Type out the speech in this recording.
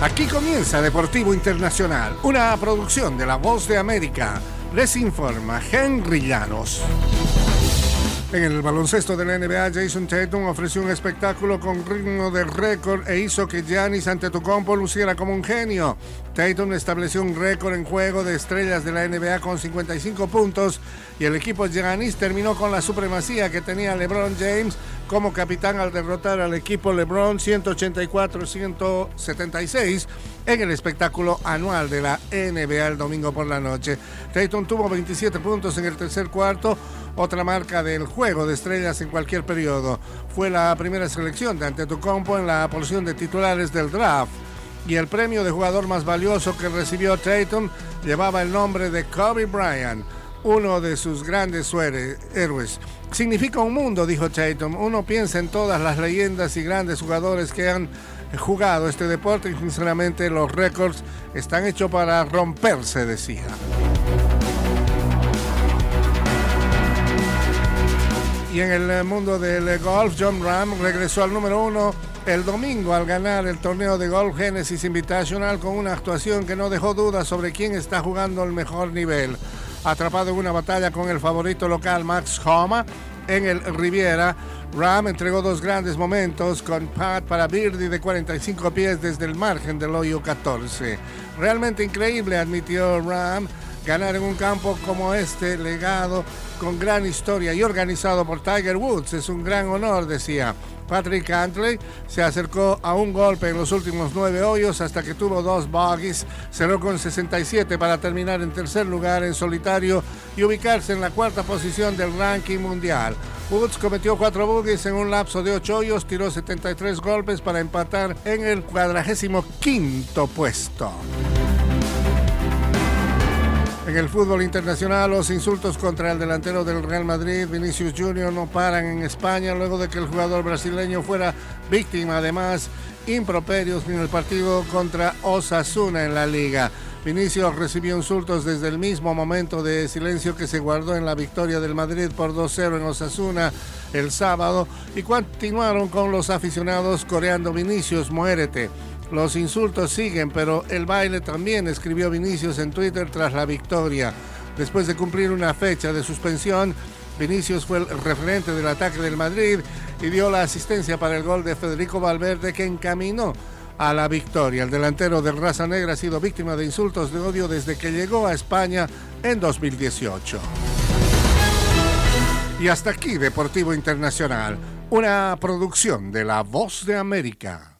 Aquí comienza Deportivo Internacional, una producción de La Voz de América. Les informa Henry Llanos. En el baloncesto de la NBA, Jason Tatum ofreció un espectáculo con ritmo de récord e hizo que Giannis Antetokounmpo luciera como un genio. Tatum estableció un récord en juego de estrellas de la NBA con 55 puntos y el equipo Giannis terminó con la supremacía que tenía LeBron James como capitán al derrotar al equipo LeBron 184-176 en el espectáculo anual de la NBA el domingo por la noche. Tatum tuvo 27 puntos en el tercer cuarto otra marca del juego de estrellas en cualquier periodo. Fue la primera selección de Antetokounmpo en la porción de titulares del draft. Y el premio de jugador más valioso que recibió Tatum llevaba el nombre de Kobe Bryant, uno de sus grandes héroes. Significa un mundo, dijo Tatum. Uno piensa en todas las leyendas y grandes jugadores que han jugado este deporte y sinceramente los récords están hechos para romperse, decía. Y en el mundo del golf, John Ram regresó al número uno el domingo al ganar el torneo de golf Genesis Invitational con una actuación que no dejó dudas sobre quién está jugando el mejor nivel. Atrapado en una batalla con el favorito local Max Homa en el Riviera, Ram entregó dos grandes momentos con Pat para Birdie de 45 pies desde el margen del hoyo 14. Realmente increíble, admitió Ram ganar en un campo como este, legado, con gran historia y organizado por Tiger Woods. Es un gran honor, decía. Patrick Cantley se acercó a un golpe en los últimos nueve hoyos hasta que tuvo dos bogies. Cerró con 67 para terminar en tercer lugar en solitario y ubicarse en la cuarta posición del ranking mundial. Woods cometió cuatro bogies en un lapso de ocho hoyos, tiró 73 golpes para empatar en el cuadragésimo quinto puesto. En el fútbol internacional, los insultos contra el delantero del Real Madrid, Vinicius Junior, no paran en España luego de que el jugador brasileño fuera víctima, además, improperios en el partido contra Osasuna en la liga. Vinicius recibió insultos desde el mismo momento de silencio que se guardó en la victoria del Madrid por 2-0 en Osasuna el sábado y continuaron con los aficionados coreando Vinicius, muérete. Los insultos siguen, pero el baile también, escribió Vinicius en Twitter tras la victoria. Después de cumplir una fecha de suspensión, Vinicius fue el referente del ataque del Madrid y dio la asistencia para el gol de Federico Valverde que encaminó a la victoria. El delantero del Raza Negra ha sido víctima de insultos de odio desde que llegó a España en 2018. Y hasta aquí Deportivo Internacional, una producción de La Voz de América.